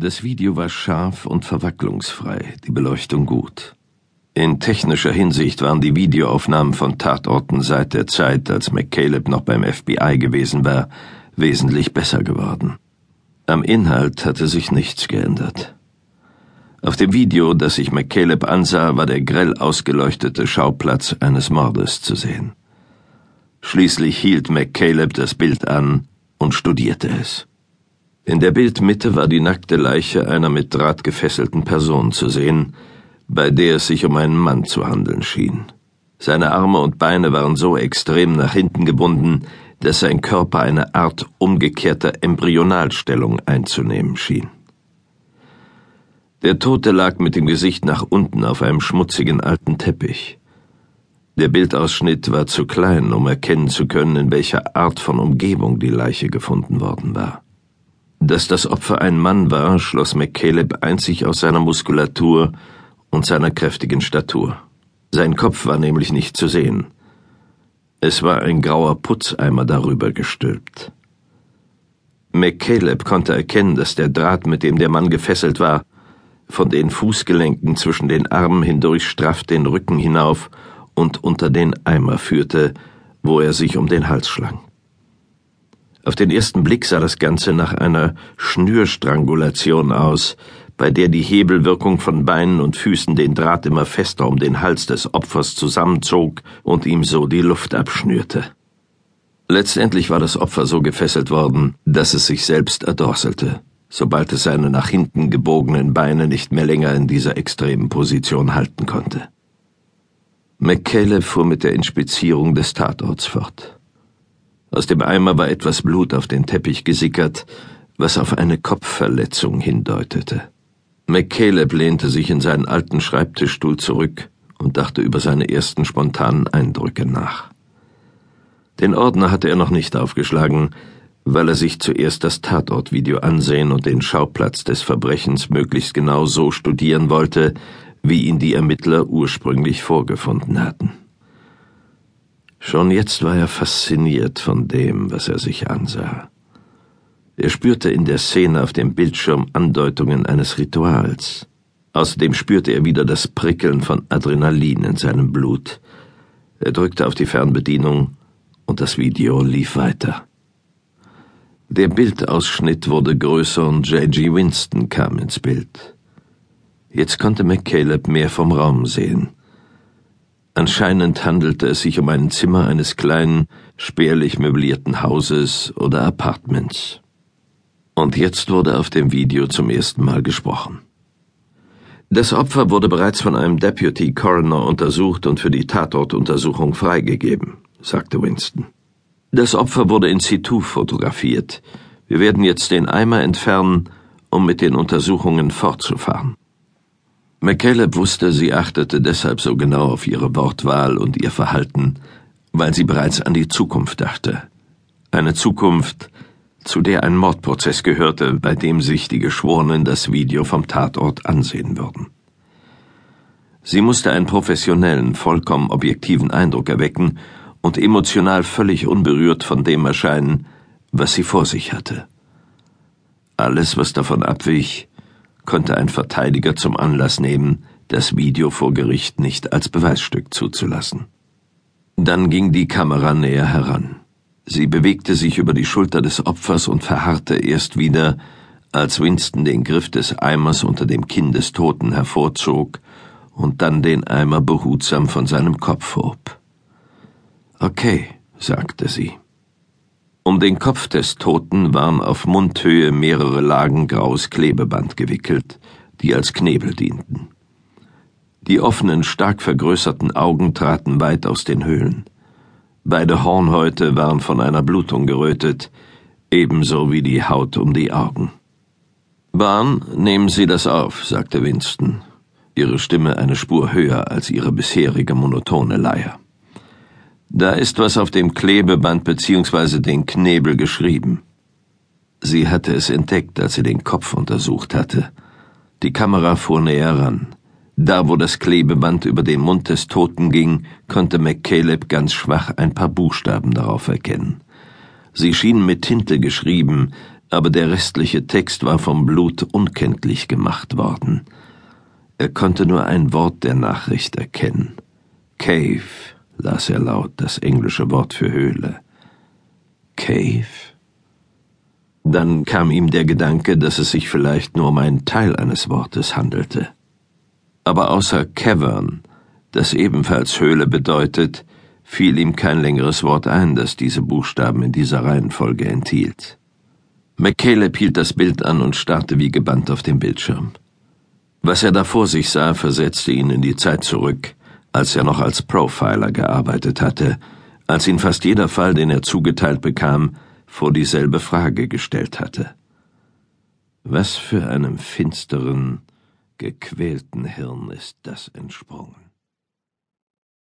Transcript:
Das Video war scharf und verwacklungsfrei, die Beleuchtung gut. In technischer Hinsicht waren die Videoaufnahmen von Tatorten seit der Zeit, als McCaleb noch beim FBI gewesen war, wesentlich besser geworden. Am Inhalt hatte sich nichts geändert. Auf dem Video, das sich McCaleb ansah, war der grell ausgeleuchtete Schauplatz eines Mordes zu sehen. Schließlich hielt McCaleb das Bild an und studierte es. In der Bildmitte war die nackte Leiche einer mit Draht gefesselten Person zu sehen, bei der es sich um einen Mann zu handeln schien. Seine Arme und Beine waren so extrem nach hinten gebunden, dass sein Körper eine Art umgekehrter Embryonalstellung einzunehmen schien. Der Tote lag mit dem Gesicht nach unten auf einem schmutzigen alten Teppich. Der Bildausschnitt war zu klein, um erkennen zu können, in welcher Art von Umgebung die Leiche gefunden worden war. Dass das Opfer ein Mann war, schloss McCaleb einzig aus seiner Muskulatur und seiner kräftigen Statur. Sein Kopf war nämlich nicht zu sehen. Es war ein grauer Putzeimer darüber gestülpt. McCaleb konnte erkennen, dass der Draht, mit dem der Mann gefesselt war, von den Fußgelenken zwischen den Armen hindurch straff den Rücken hinauf und unter den Eimer führte, wo er sich um den Hals schlang. Auf den ersten Blick sah das Ganze nach einer Schnürstrangulation aus, bei der die Hebelwirkung von Beinen und Füßen den Draht immer fester um den Hals des Opfers zusammenzog und ihm so die Luft abschnürte. Letztendlich war das Opfer so gefesselt worden, dass es sich selbst erdorselte, sobald es seine nach hinten gebogenen Beine nicht mehr länger in dieser extremen Position halten konnte. McCaleb fuhr mit der Inspizierung des Tatorts fort. Aus dem Eimer war etwas Blut auf den Teppich gesickert, was auf eine Kopfverletzung hindeutete. McCaleb lehnte sich in seinen alten Schreibtischstuhl zurück und dachte über seine ersten spontanen Eindrücke nach. Den Ordner hatte er noch nicht aufgeschlagen, weil er sich zuerst das Tatortvideo ansehen und den Schauplatz des Verbrechens möglichst genau so studieren wollte, wie ihn die Ermittler ursprünglich vorgefunden hatten. Schon jetzt war er fasziniert von dem, was er sich ansah. Er spürte in der Szene auf dem Bildschirm Andeutungen eines Rituals. Außerdem spürte er wieder das Prickeln von Adrenalin in seinem Blut. Er drückte auf die Fernbedienung und das Video lief weiter. Der Bildausschnitt wurde größer und J.G. Winston kam ins Bild. Jetzt konnte McCaleb mehr vom Raum sehen. Anscheinend handelte es sich um ein Zimmer eines kleinen, spärlich möblierten Hauses oder Apartments. Und jetzt wurde auf dem Video zum ersten Mal gesprochen. Das Opfer wurde bereits von einem Deputy Coroner untersucht und für die Tatortuntersuchung freigegeben, sagte Winston. Das Opfer wurde in situ fotografiert. Wir werden jetzt den Eimer entfernen, um mit den Untersuchungen fortzufahren. McCaleb wusste, sie achtete deshalb so genau auf ihre Wortwahl und ihr Verhalten, weil sie bereits an die Zukunft dachte. Eine Zukunft, zu der ein Mordprozess gehörte, bei dem sich die Geschworenen das Video vom Tatort ansehen würden. Sie musste einen professionellen, vollkommen objektiven Eindruck erwecken und emotional völlig unberührt von dem erscheinen, was sie vor sich hatte. Alles, was davon abwich, konnte ein Verteidiger zum Anlass nehmen, das Video vor Gericht nicht als Beweisstück zuzulassen. Dann ging die Kamera näher heran. Sie bewegte sich über die Schulter des Opfers und verharrte erst wieder, als Winston den Griff des Eimers unter dem Kinn des Toten hervorzog und dann den Eimer behutsam von seinem Kopf hob. Okay, sagte sie. Um den Kopf des Toten waren auf Mundhöhe mehrere Lagen graues Klebeband gewickelt, die als Knebel dienten. Die offenen, stark vergrößerten Augen traten weit aus den Höhlen. Beide Hornhäute waren von einer Blutung gerötet, ebenso wie die Haut um die Augen. Barn, nehmen Sie das auf, sagte Winston, ihre Stimme eine Spur höher als ihre bisherige monotone Leier. Da ist was auf dem Klebeband bzw. den Knebel geschrieben. Sie hatte es entdeckt, als sie den Kopf untersucht hatte. Die Kamera fuhr näher ran. Da, wo das Klebeband über den Mund des Toten ging, konnte McCaleb ganz schwach ein paar Buchstaben darauf erkennen. Sie schienen mit Tinte geschrieben, aber der restliche Text war vom Blut unkenntlich gemacht worden. Er konnte nur ein Wort der Nachricht erkennen. Cave, las er laut, das englische Wort für Höhle. Cave? Dann kam ihm der Gedanke, dass es sich vielleicht nur um einen Teil eines Wortes handelte. Aber außer Cavern, das ebenfalls Höhle bedeutet, fiel ihm kein längeres Wort ein, das diese Buchstaben in dieser Reihenfolge enthielt. McCaleb hielt das Bild an und starrte wie gebannt auf den Bildschirm. Was er da vor sich sah, versetzte ihn in die Zeit zurück, als er noch als Profiler gearbeitet hatte, als ihn fast jeder Fall, den er zugeteilt bekam, vor dieselbe Frage gestellt hatte. Was für einem finsteren, gequälten Hirn ist das entsprungen?